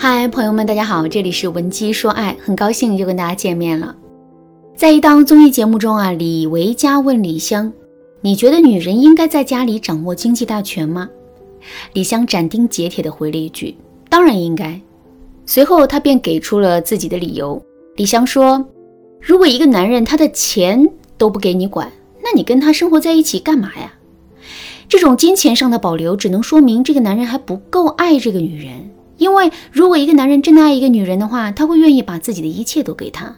嗨，朋友们，大家好，这里是文姬说爱，很高兴又跟大家见面了。在一档综艺节目中啊，李维嘉问李湘：“你觉得女人应该在家里掌握经济大权吗？”李湘斩钉截铁地回了一句：“当然应该。”随后他便给出了自己的理由。李湘说：“如果一个男人他的钱都不给你管，那你跟他生活在一起干嘛呀？这种金钱上的保留，只能说明这个男人还不够爱这个女人。”因为如果一个男人真的爱一个女人的话，他会愿意把自己的一切都给她。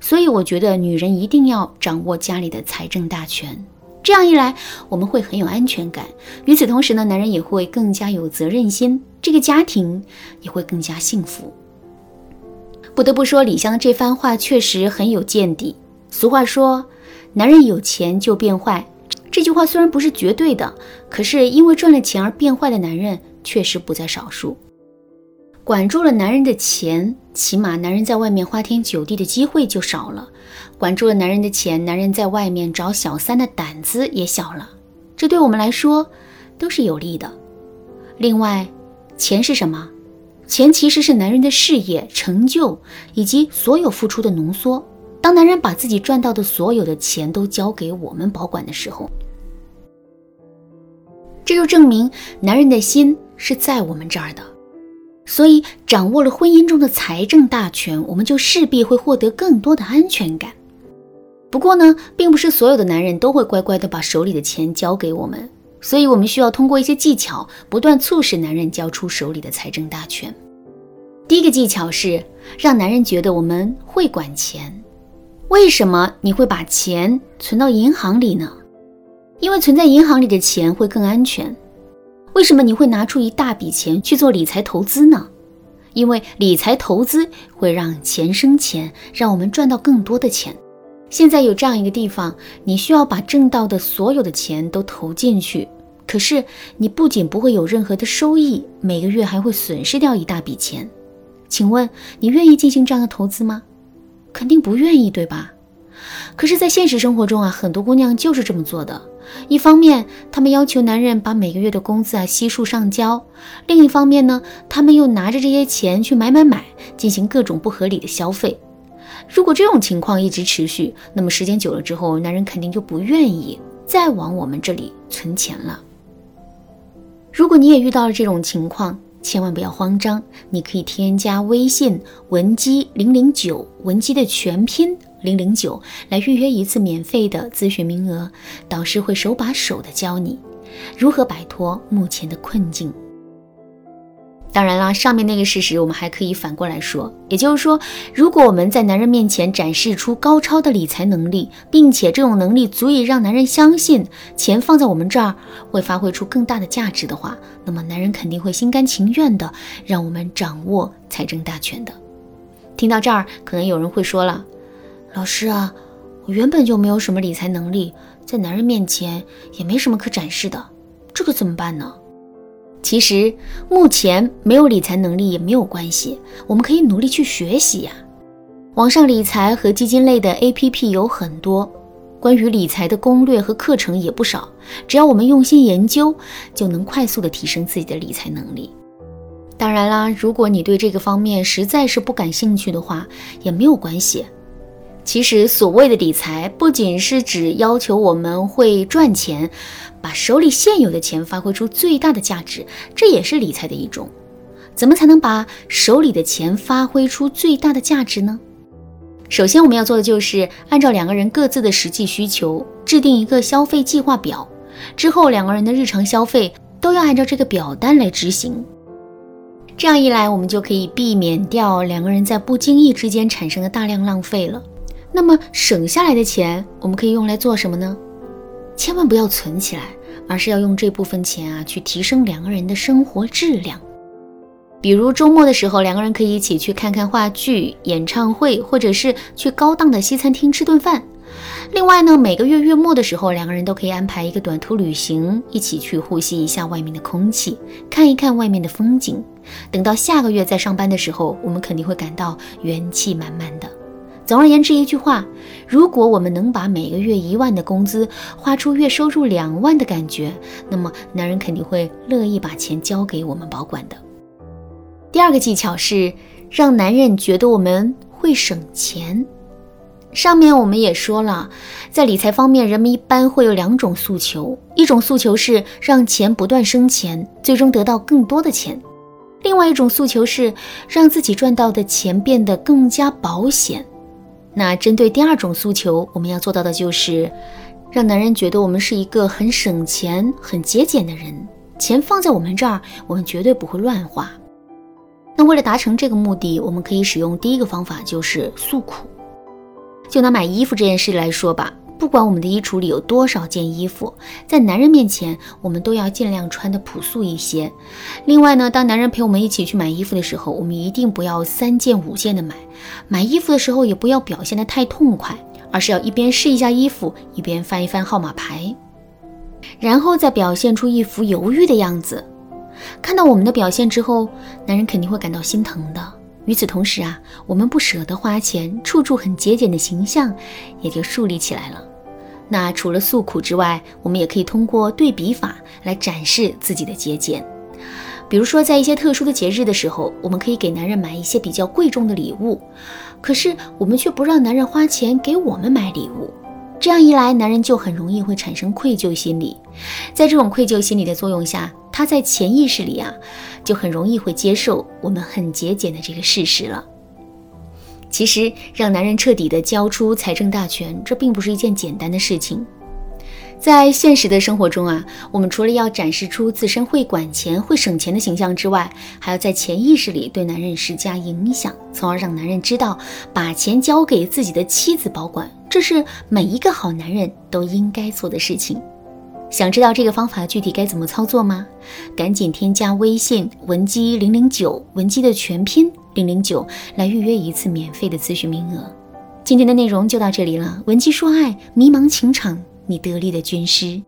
所以我觉得女人一定要掌握家里的财政大权，这样一来我们会很有安全感。与此同时呢，男人也会更加有责任心，这个家庭也会更加幸福。不得不说，李湘的这番话确实很有见地。俗话说，男人有钱就变坏。这句话虽然不是绝对的，可是因为赚了钱而变坏的男人确实不在少数。管住了男人的钱，起码男人在外面花天酒地的机会就少了；管住了男人的钱，男人在外面找小三的胆子也小了。这对我们来说都是有利的。另外，钱是什么？钱其实是男人的事业成就以及所有付出的浓缩。当男人把自己赚到的所有的钱都交给我们保管的时候，这就证明男人的心是在我们这儿的。所以，掌握了婚姻中的财政大权，我们就势必会获得更多的安全感。不过呢，并不是所有的男人都会乖乖的把手里的钱交给我们，所以我们需要通过一些技巧，不断促使男人交出手里的财政大权。第一个技巧是让男人觉得我们会管钱。为什么你会把钱存到银行里呢？因为存在银行里的钱会更安全。为什么你会拿出一大笔钱去做理财投资呢？因为理财投资会让钱生钱，让我们赚到更多的钱。现在有这样一个地方，你需要把挣到的所有的钱都投进去，可是你不仅不会有任何的收益，每个月还会损失掉一大笔钱。请问你愿意进行这样的投资吗？肯定不愿意，对吧？可是，在现实生活中啊，很多姑娘就是这么做的。一方面，她们要求男人把每个月的工资啊悉数上交；另一方面呢，她们又拿着这些钱去买买买，进行各种不合理的消费。如果这种情况一直持续，那么时间久了之后，男人肯定就不愿意再往我们这里存钱了。如果你也遇到了这种情况，千万不要慌张，你可以添加微信文姬零零九，文姬的全拼。零零九来预约一次免费的咨询名额，导师会手把手的教你如何摆脱目前的困境。当然啦，上面那个事实我们还可以反过来说，也就是说，如果我们在男人面前展示出高超的理财能力，并且这种能力足以让男人相信钱放在我们这儿会发挥出更大的价值的话，那么男人肯定会心甘情愿的让我们掌握财政大权的。听到这儿，可能有人会说了。老师啊，我原本就没有什么理财能力，在男人面前也没什么可展示的，这可怎么办呢？其实目前没有理财能力也没有关系，我们可以努力去学习呀。网上理财和基金类的 APP 有很多，关于理财的攻略和课程也不少，只要我们用心研究，就能快速的提升自己的理财能力。当然啦，如果你对这个方面实在是不感兴趣的话，也没有关系。其实，所谓的理财，不仅是指要求我们会赚钱，把手里现有的钱发挥出最大的价值，这也是理财的一种。怎么才能把手里的钱发挥出最大的价值呢？首先，我们要做的就是按照两个人各自的实际需求，制定一个消费计划表。之后，两个人的日常消费都要按照这个表单来执行。这样一来，我们就可以避免掉两个人在不经意之间产生的大量浪费了。那么省下来的钱，我们可以用来做什么呢？千万不要存起来，而是要用这部分钱啊，去提升两个人的生活质量。比如周末的时候，两个人可以一起去看看话剧、演唱会，或者是去高档的西餐厅吃顿饭。另外呢，每个月月末的时候，两个人都可以安排一个短途旅行，一起去呼吸一下外面的空气，看一看外面的风景。等到下个月再上班的时候，我们肯定会感到元气满满的。总而言之，一句话，如果我们能把每个月一万的工资花出月收入两万的感觉，那么男人肯定会乐意把钱交给我们保管的。第二个技巧是让男人觉得我们会省钱。上面我们也说了，在理财方面，人们一般会有两种诉求：一种诉求是让钱不断生钱，最终得到更多的钱；另外一种诉求是让自己赚到的钱变得更加保险。那针对第二种诉求，我们要做到的就是让男人觉得我们是一个很省钱、很节俭的人，钱放在我们这儿，我们绝对不会乱花。那为了达成这个目的，我们可以使用第一个方法，就是诉苦。就拿买衣服这件事来说吧，不管我们的衣橱里有多少件衣服，在男人面前，我们都要尽量穿的朴素一些。另外呢，当男人陪我们一起去买衣服的时候，我们一定不要三件五件的买。买衣服的时候也不要表现的太痛快，而是要一边试一下衣服，一边翻一翻号码牌，然后再表现出一副犹豫的样子。看到我们的表现之后，男人肯定会感到心疼的。与此同时啊，我们不舍得花钱，处处很节俭的形象也就树立起来了。那除了诉苦之外，我们也可以通过对比法来展示自己的节俭。比如说，在一些特殊的节日的时候，我们可以给男人买一些比较贵重的礼物，可是我们却不让男人花钱给我们买礼物。这样一来，男人就很容易会产生愧疚心理。在这种愧疚心理的作用下，他在潜意识里啊，就很容易会接受我们很节俭的这个事实了。其实，让男人彻底的交出财政大权，这并不是一件简单的事情。在现实的生活中啊，我们除了要展示出自身会管钱、会省钱的形象之外，还要在潜意识里对男人施加影响，从而让男人知道，把钱交给自己的妻子保管，这是每一个好男人都应该做的事情。想知道这个方法具体该怎么操作吗？赶紧添加微信文姬零零九，文姬的全拼零零九，来预约一次免费的咨询名额。今天的内容就到这里了，文姬说爱，迷茫情场。你得力的军师。